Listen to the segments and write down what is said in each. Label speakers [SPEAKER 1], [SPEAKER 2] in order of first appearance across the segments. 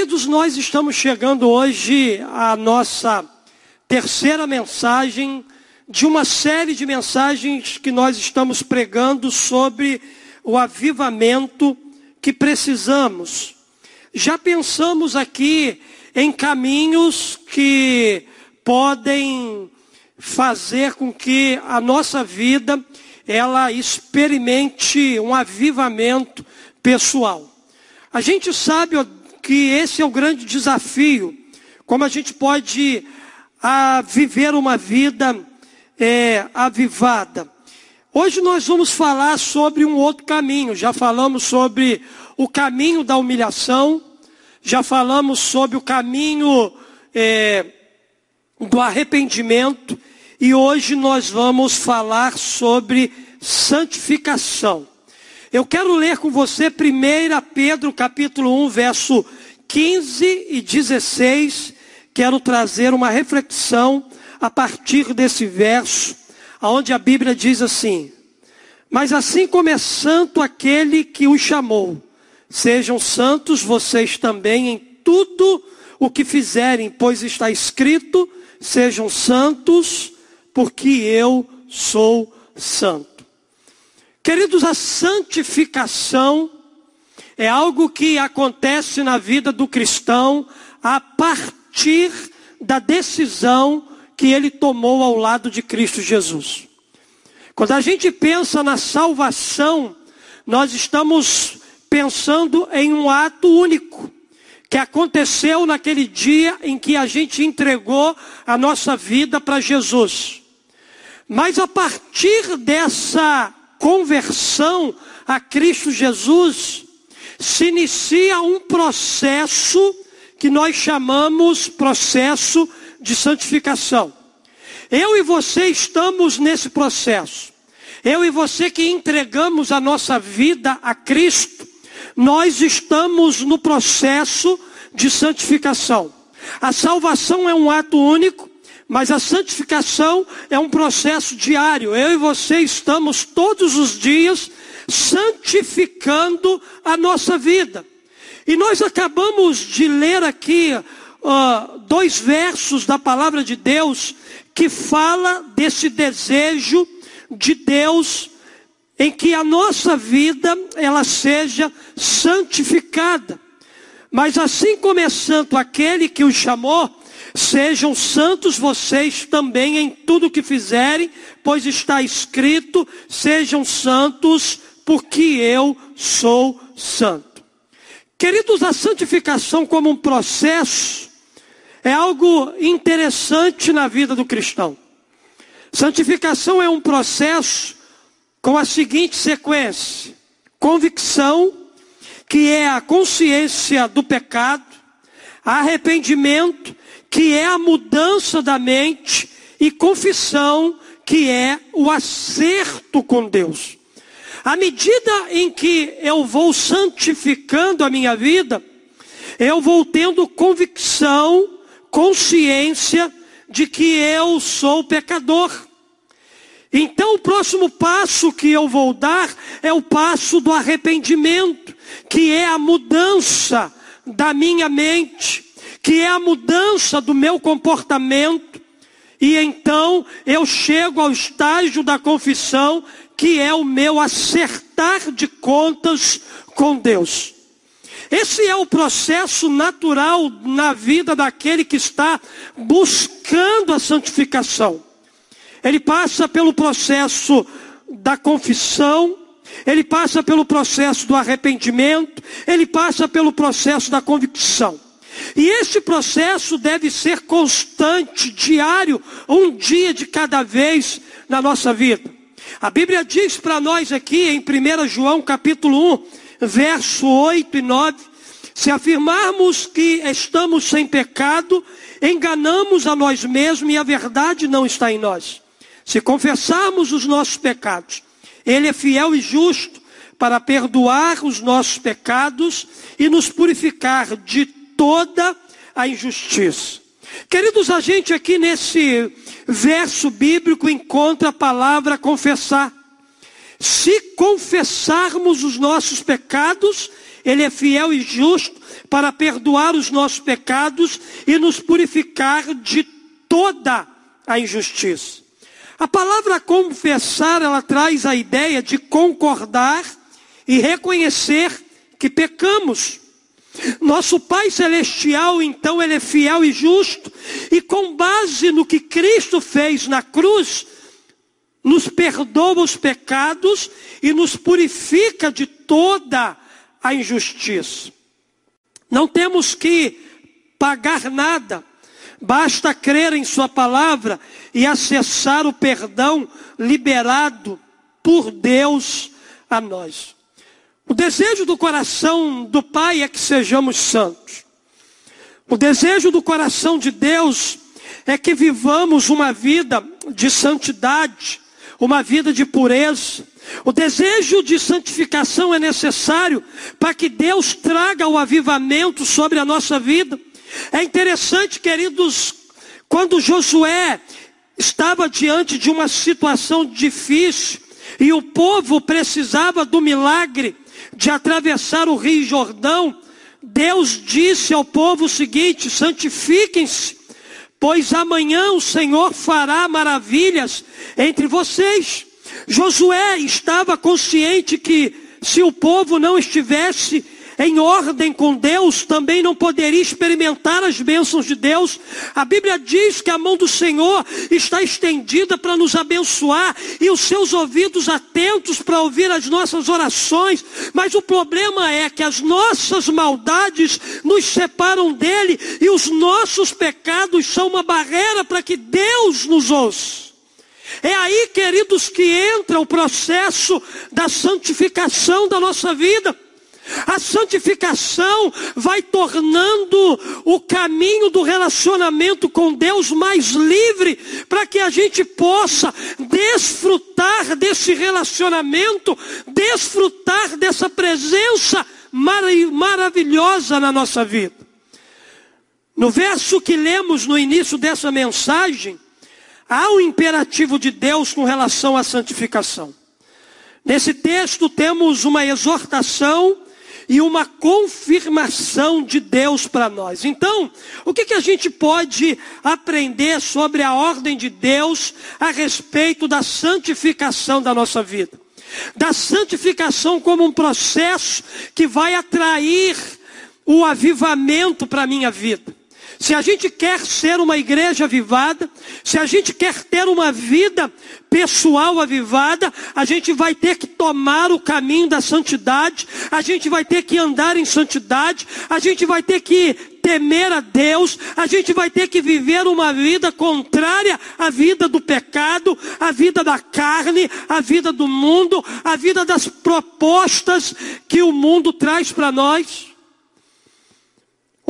[SPEAKER 1] Queridos, nós estamos chegando hoje à nossa terceira mensagem de uma série de mensagens que nós estamos pregando sobre o avivamento que precisamos. Já pensamos aqui em caminhos que podem fazer com que a nossa vida ela experimente um avivamento pessoal. A gente sabe que esse é o grande desafio, como a gente pode a, ah, viver uma vida é, avivada. Hoje nós vamos falar sobre um outro caminho. Já falamos sobre o caminho da humilhação, já falamos sobre o caminho é, do arrependimento, e hoje nós vamos falar sobre santificação. Eu quero ler com você 1 Pedro capítulo 1, verso 15 e 16. Quero trazer uma reflexão a partir desse verso, onde a Bíblia diz assim: Mas assim como é santo aquele que o chamou, sejam santos vocês também em tudo o que fizerem, pois está escrito: sejam santos, porque eu sou santo. Queridos, a santificação é algo que acontece na vida do cristão a partir da decisão que ele tomou ao lado de Cristo Jesus. Quando a gente pensa na salvação, nós estamos pensando em um ato único que aconteceu naquele dia em que a gente entregou a nossa vida para Jesus. Mas a partir dessa conversão a Cristo Jesus, se inicia um processo que nós chamamos processo de santificação. Eu e você estamos nesse processo. Eu e você que entregamos a nossa vida a Cristo, nós estamos no processo de santificação. A salvação é um ato único, mas a santificação é um processo diário. Eu e você estamos todos os dias santificando a nossa vida. E nós acabamos de ler aqui uh, dois versos da palavra de Deus que fala desse desejo de Deus em que a nossa vida ela seja santificada. Mas assim como é santo aquele que o chamou, Sejam santos vocês também em tudo que fizerem, pois está escrito: sejam santos, porque eu sou santo. Queridos, a santificação como um processo é algo interessante na vida do cristão. Santificação é um processo com a seguinte sequência: convicção, que é a consciência do pecado, arrependimento, que é a mudança da mente, e confissão, que é o acerto com Deus. À medida em que eu vou santificando a minha vida, eu vou tendo convicção, consciência de que eu sou pecador. Então, o próximo passo que eu vou dar é o passo do arrependimento, que é a mudança da minha mente, que é a mudança do meu comportamento, e então eu chego ao estágio da confissão, que é o meu acertar de contas com Deus. Esse é o processo natural na vida daquele que está buscando a santificação. Ele passa pelo processo da confissão, ele passa pelo processo do arrependimento, ele passa pelo processo da convicção. E este processo deve ser constante, diário, um dia de cada vez na nossa vida. A Bíblia diz para nós aqui em 1 João capítulo 1, verso 8 e 9, se afirmarmos que estamos sem pecado, enganamos a nós mesmos e a verdade não está em nós. Se confessarmos os nossos pecados, Ele é fiel e justo para perdoar os nossos pecados e nos purificar de toda a injustiça. Queridos, a gente aqui nesse verso bíblico encontra a palavra confessar. Se confessarmos os nossos pecados, Ele é fiel e justo para perdoar os nossos pecados e nos purificar de toda a injustiça. A palavra confessar, ela traz a ideia de concordar e reconhecer que pecamos. Nosso Pai Celestial, então, Ele é fiel e justo, e com base no que Cristo fez na cruz, nos perdoa os pecados e nos purifica de toda a injustiça. Não temos que pagar nada, basta crer em Sua palavra e acessar o perdão liberado por Deus a nós. O desejo do coração do Pai é que sejamos santos. O desejo do coração de Deus é que vivamos uma vida de santidade, uma vida de pureza. O desejo de santificação é necessário para que Deus traga o avivamento sobre a nossa vida. É interessante, queridos, quando Josué estava diante de uma situação difícil e o povo precisava do milagre de atravessar o Rio Jordão, Deus disse ao povo o seguinte: santifiquem-se, pois amanhã o Senhor fará maravilhas entre vocês. Josué estava consciente que se o povo não estivesse em ordem com Deus, também não poderia experimentar as bênçãos de Deus. A Bíblia diz que a mão do Senhor está estendida para nos abençoar e os seus ouvidos atentos para ouvir as nossas orações. Mas o problema é que as nossas maldades nos separam dele e os nossos pecados são uma barreira para que Deus nos ouça. É aí, queridos, que entra o processo da santificação da nossa vida. A santificação vai tornando o caminho do relacionamento com Deus mais livre, para que a gente possa desfrutar desse relacionamento, desfrutar dessa presença maravilhosa na nossa vida. No verso que lemos no início dessa mensagem, há um imperativo de Deus com relação à santificação. Nesse texto temos uma exortação e uma confirmação de Deus para nós. Então, o que, que a gente pode aprender sobre a ordem de Deus a respeito da santificação da nossa vida? Da santificação como um processo que vai atrair o avivamento para a minha vida. Se a gente quer ser uma igreja avivada, se a gente quer ter uma vida pessoal avivada, a gente vai ter que tomar o caminho da santidade, a gente vai ter que andar em santidade, a gente vai ter que temer a Deus, a gente vai ter que viver uma vida contrária à vida do pecado, à vida da carne, à vida do mundo, à vida das propostas que o mundo traz para nós.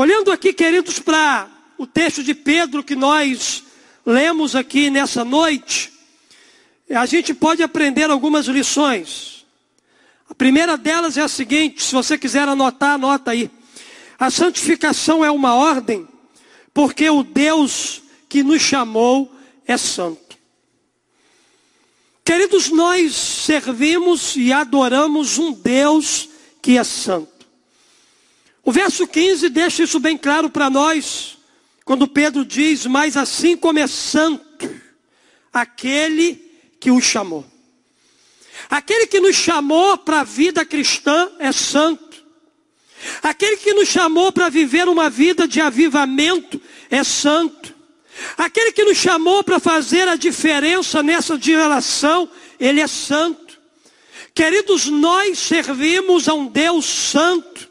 [SPEAKER 1] Olhando aqui, queridos, para o texto de Pedro que nós lemos aqui nessa noite, a gente pode aprender algumas lições. A primeira delas é a seguinte: se você quiser anotar, anota aí. A santificação é uma ordem, porque o Deus que nos chamou é santo. Queridos, nós servimos e adoramos um Deus que é santo. O verso 15 deixa isso bem claro para nós, quando Pedro diz: Mas assim como é santo aquele que o chamou. Aquele que nos chamou para a vida cristã é santo. Aquele que nos chamou para viver uma vida de avivamento é santo. Aquele que nos chamou para fazer a diferença nessa geração, ele é santo. Queridos, nós servimos a um Deus santo.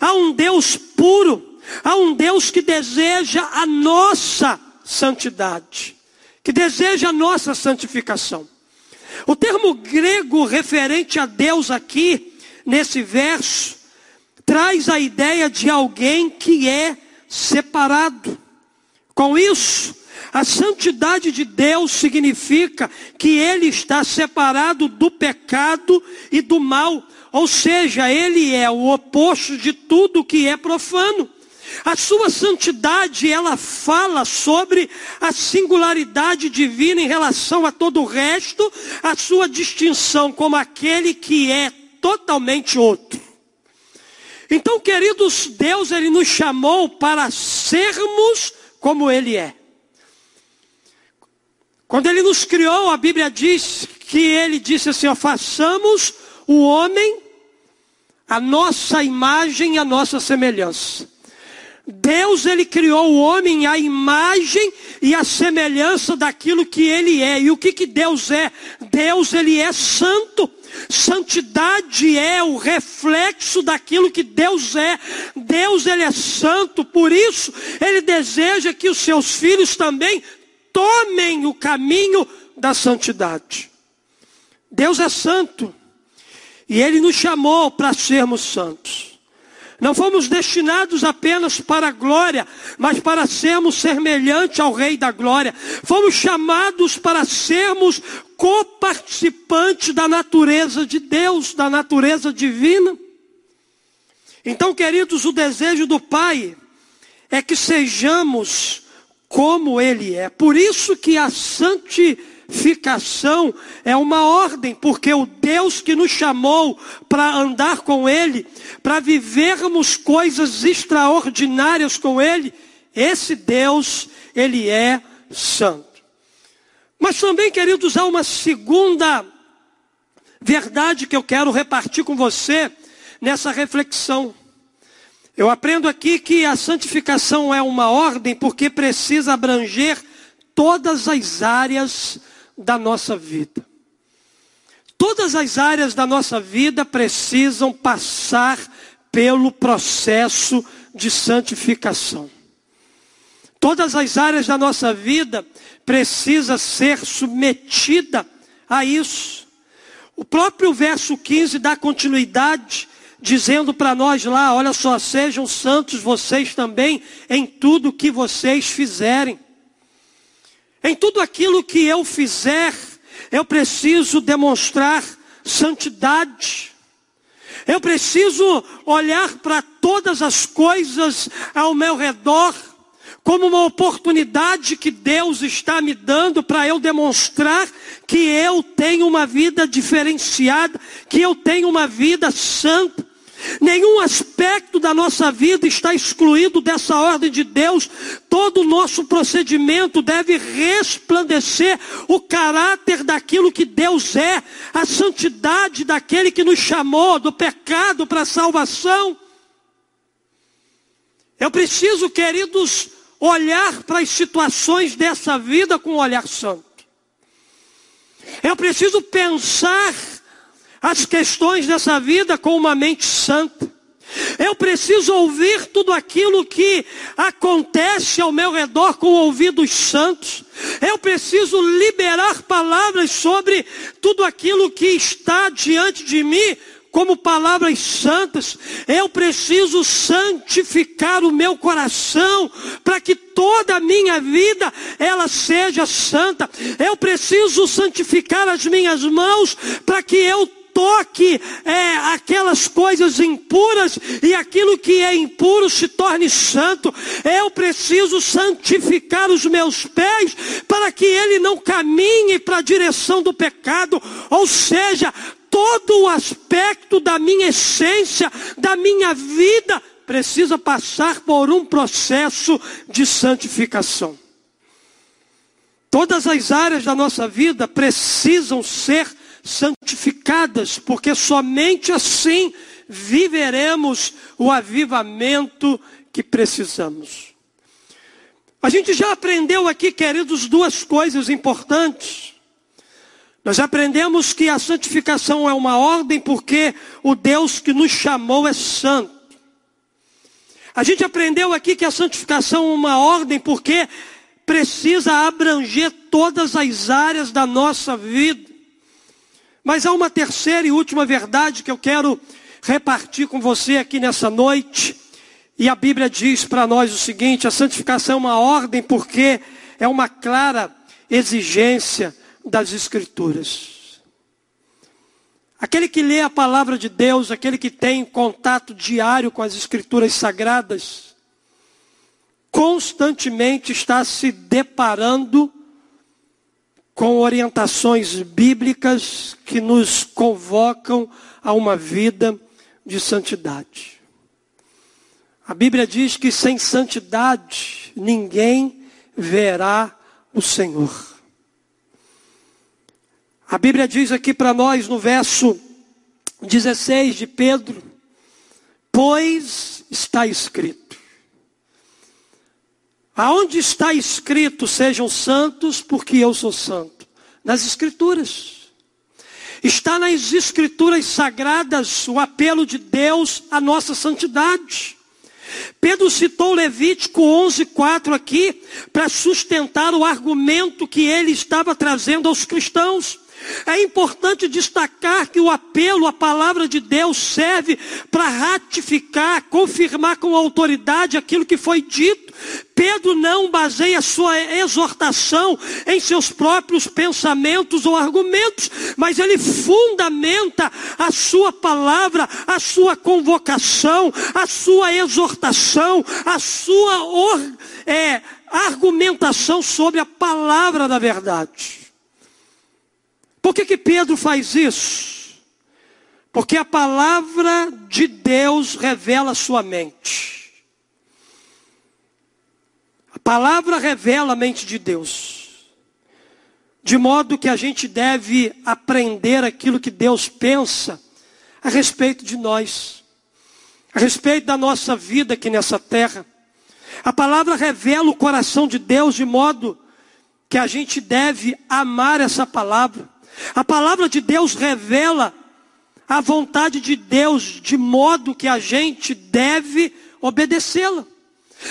[SPEAKER 1] Há um Deus puro, há um Deus que deseja a nossa santidade, que deseja a nossa santificação. O termo grego referente a Deus aqui, nesse verso, traz a ideia de alguém que é separado. Com isso, a santidade de Deus significa que ele está separado do pecado e do mal, ou seja, ele é o oposto de tudo que é profano. A sua santidade, ela fala sobre a singularidade divina em relação a todo o resto, a sua distinção como aquele que é totalmente outro. Então, queridos, Deus ele nos chamou para sermos como ele é. Quando ele nos criou, a Bíblia diz que ele disse assim: ó, façamos o homem a nossa imagem e a nossa semelhança. Deus ele criou o homem à imagem e à semelhança daquilo que ele é. E o que que Deus é? Deus ele é santo. Santidade é o reflexo daquilo que Deus é. Deus ele é santo, por isso ele deseja que os seus filhos também tomem o caminho da santidade. Deus é santo. E ele nos chamou para sermos santos. Não fomos destinados apenas para a glória, mas para sermos semelhantes ao Rei da Glória. Fomos chamados para sermos coparticipantes da natureza de Deus, da natureza divina. Então, queridos, o desejo do Pai é que sejamos como Ele é. Por isso que a santificação santificação é uma ordem, porque o Deus que nos chamou para andar com Ele, para vivermos coisas extraordinárias com Ele, esse Deus, Ele é santo. Mas também, queridos, há uma segunda verdade que eu quero repartir com você nessa reflexão. Eu aprendo aqui que a santificação é uma ordem porque precisa abranger todas as áreas da nossa vida. Todas as áreas da nossa vida precisam passar pelo processo de santificação. Todas as áreas da nossa vida precisa ser submetida a isso. O próprio verso 15 dá continuidade dizendo para nós lá, olha só, sejam santos vocês também em tudo que vocês fizerem. Em tudo aquilo que eu fizer, eu preciso demonstrar santidade. Eu preciso olhar para todas as coisas ao meu redor como uma oportunidade que Deus está me dando para eu demonstrar que eu tenho uma vida diferenciada, que eu tenho uma vida santa. Nenhum aspecto da nossa vida está excluído dessa ordem de Deus. Todo o nosso procedimento deve resplandecer o caráter daquilo que Deus é, a santidade daquele que nos chamou do pecado para a salvação. Eu preciso, queridos, olhar para as situações dessa vida com um olhar santo. Eu preciso pensar as questões dessa vida com uma mente santa. Eu preciso ouvir tudo aquilo que acontece ao meu redor com ouvidos santos. Eu preciso liberar palavras sobre tudo aquilo que está diante de mim como palavras santas. Eu preciso santificar o meu coração para que toda a minha vida ela seja santa. Eu preciso santificar as minhas mãos para que eu toque é, aquelas coisas impuras e aquilo que é impuro se torne santo. Eu preciso santificar os meus pés para que ele não caminhe para a direção do pecado. Ou seja, todo o aspecto da minha essência, da minha vida, precisa passar por um processo de santificação. Todas as áreas da nossa vida precisam ser santificadas, porque somente assim viveremos o avivamento que precisamos. A gente já aprendeu aqui, queridos, duas coisas importantes. Nós aprendemos que a santificação é uma ordem porque o Deus que nos chamou é santo. A gente aprendeu aqui que a santificação é uma ordem porque precisa abranger todas as áreas da nossa vida. Mas há uma terceira e última verdade que eu quero repartir com você aqui nessa noite. E a Bíblia diz para nós o seguinte: a santificação é uma ordem porque é uma clara exigência das Escrituras. Aquele que lê a palavra de Deus, aquele que tem contato diário com as Escrituras sagradas, constantemente está se deparando com orientações bíblicas que nos convocam a uma vida de santidade. A Bíblia diz que sem santidade ninguém verá o Senhor. A Bíblia diz aqui para nós no verso 16 de Pedro: Pois está escrito. Aonde está escrito, sejam santos, porque eu sou santo? Nas Escrituras. Está nas Escrituras sagradas o apelo de Deus à nossa santidade. Pedro citou Levítico 11:4 aqui para sustentar o argumento que ele estava trazendo aos cristãos. É importante destacar que o apelo à palavra de Deus serve para ratificar, confirmar com autoridade aquilo que foi dito. Pedro não baseia sua exortação em seus próprios pensamentos ou argumentos, mas ele fundamenta a sua palavra, a sua convocação, a sua exortação, a sua é, argumentação sobre a palavra da verdade. Por que, que Pedro faz isso? Porque a palavra de Deus revela a sua mente. A palavra revela a mente de Deus. De modo que a gente deve aprender aquilo que Deus pensa a respeito de nós, a respeito da nossa vida aqui nessa terra. A palavra revela o coração de Deus de modo que a gente deve amar essa palavra. A palavra de Deus revela a vontade de Deus de modo que a gente deve obedecê-la.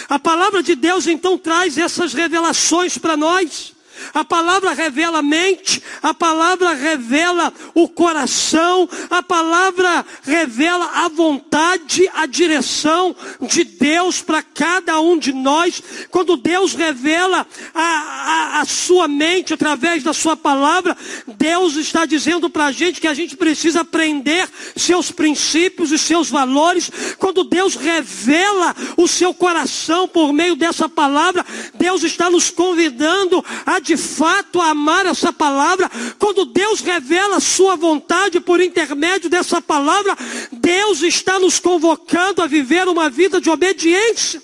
[SPEAKER 1] A palavra de Deus então traz essas revelações para nós. A palavra revela a mente, a palavra revela o coração, a palavra revela a vontade, a direção de Deus para cada um de nós. Quando Deus revela a, a, a sua mente através da sua palavra, Deus está dizendo para a gente que a gente precisa aprender seus princípios e seus valores. Quando Deus revela o seu coração por meio dessa palavra, Deus está nos convidando a de fato amar essa palavra, quando Deus revela a sua vontade por intermédio dessa palavra, Deus está nos convocando a viver uma vida de obediência.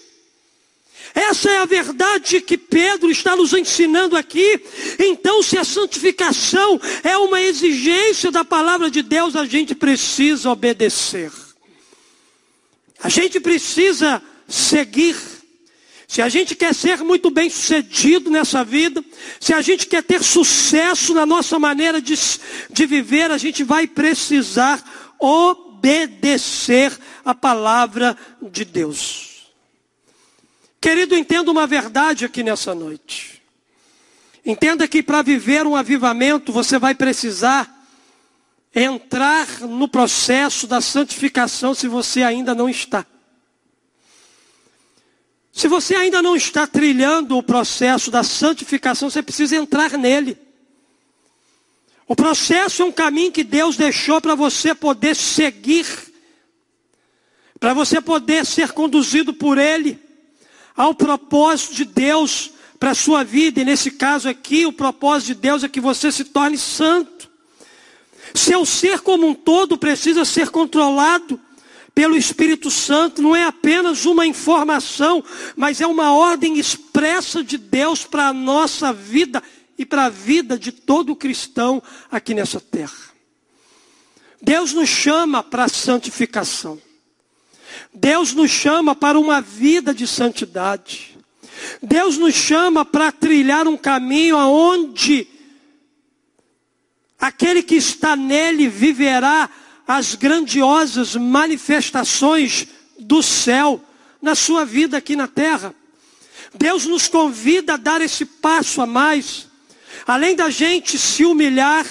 [SPEAKER 1] Essa é a verdade que Pedro está nos ensinando aqui. Então, se a santificação é uma exigência da palavra de Deus, a gente precisa obedecer. A gente precisa seguir se a gente quer ser muito bem sucedido nessa vida, se a gente quer ter sucesso na nossa maneira de, de viver, a gente vai precisar obedecer a palavra de Deus. Querido, entenda uma verdade aqui nessa noite. Entenda que para viver um avivamento você vai precisar entrar no processo da santificação se você ainda não está. Se você ainda não está trilhando o processo da santificação, você precisa entrar nele. O processo é um caminho que Deus deixou para você poder seguir, para você poder ser conduzido por Ele ao propósito de Deus para a sua vida. E nesse caso aqui, o propósito de Deus é que você se torne santo. Seu ser como um todo precisa ser controlado pelo Espírito Santo não é apenas uma informação, mas é uma ordem expressa de Deus para a nossa vida e para a vida de todo cristão aqui nessa terra. Deus nos chama para a santificação. Deus nos chama para uma vida de santidade. Deus nos chama para trilhar um caminho aonde aquele que está nele viverá as grandiosas manifestações do céu na sua vida aqui na terra. Deus nos convida a dar esse passo a mais. Além da gente se humilhar,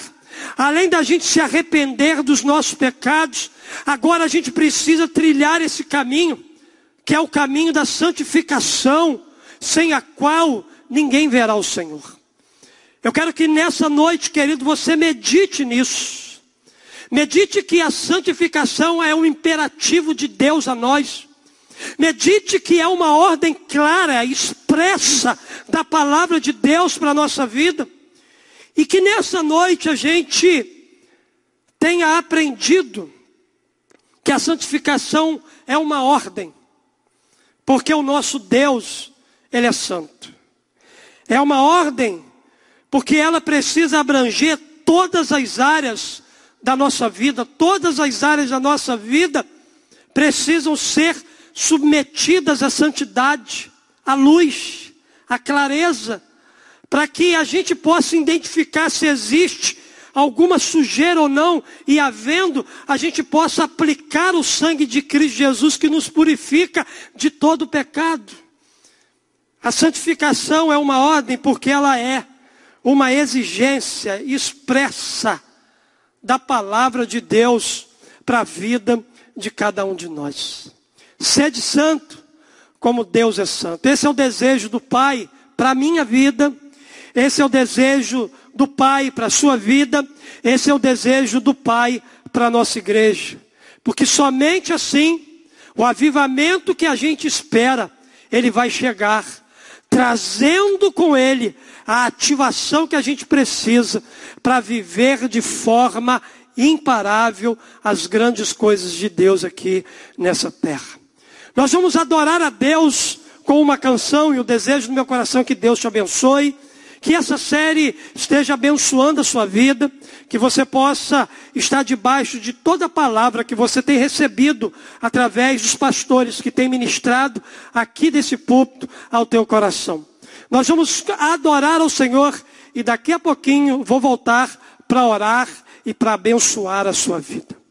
[SPEAKER 1] além da gente se arrepender dos nossos pecados, agora a gente precisa trilhar esse caminho, que é o caminho da santificação, sem a qual ninguém verá o Senhor. Eu quero que nessa noite, querido, você medite nisso. Medite que a santificação é um imperativo de Deus a nós. Medite que é uma ordem clara, expressa da palavra de Deus para a nossa vida. E que nessa noite a gente tenha aprendido que a santificação é uma ordem. Porque o nosso Deus, Ele é santo. É uma ordem, porque ela precisa abranger todas as áreas da nossa vida, todas as áreas da nossa vida precisam ser submetidas à santidade, à luz, à clareza, para que a gente possa identificar se existe alguma sujeira ou não, e havendo, a gente possa aplicar o sangue de Cristo Jesus que nos purifica de todo pecado. A santificação é uma ordem porque ela é uma exigência expressa da palavra de Deus para a vida de cada um de nós. Sede santo, como Deus é santo. Esse é o desejo do Pai para a minha vida esse é o desejo do Pai para a sua vida. Esse é o desejo do Pai para a nossa igreja. Porque somente assim, o avivamento que a gente espera, ele vai chegar, trazendo com ele a ativação que a gente precisa para viver de forma imparável as grandes coisas de Deus aqui nessa terra. Nós vamos adorar a Deus com uma canção e o desejo do meu coração é que Deus te abençoe. Que essa série esteja abençoando a sua vida, que você possa estar debaixo de toda a palavra que você tem recebido através dos pastores que têm ministrado aqui desse púlpito ao teu coração. Nós vamos adorar ao Senhor e daqui a pouquinho vou voltar para orar e para abençoar a sua vida.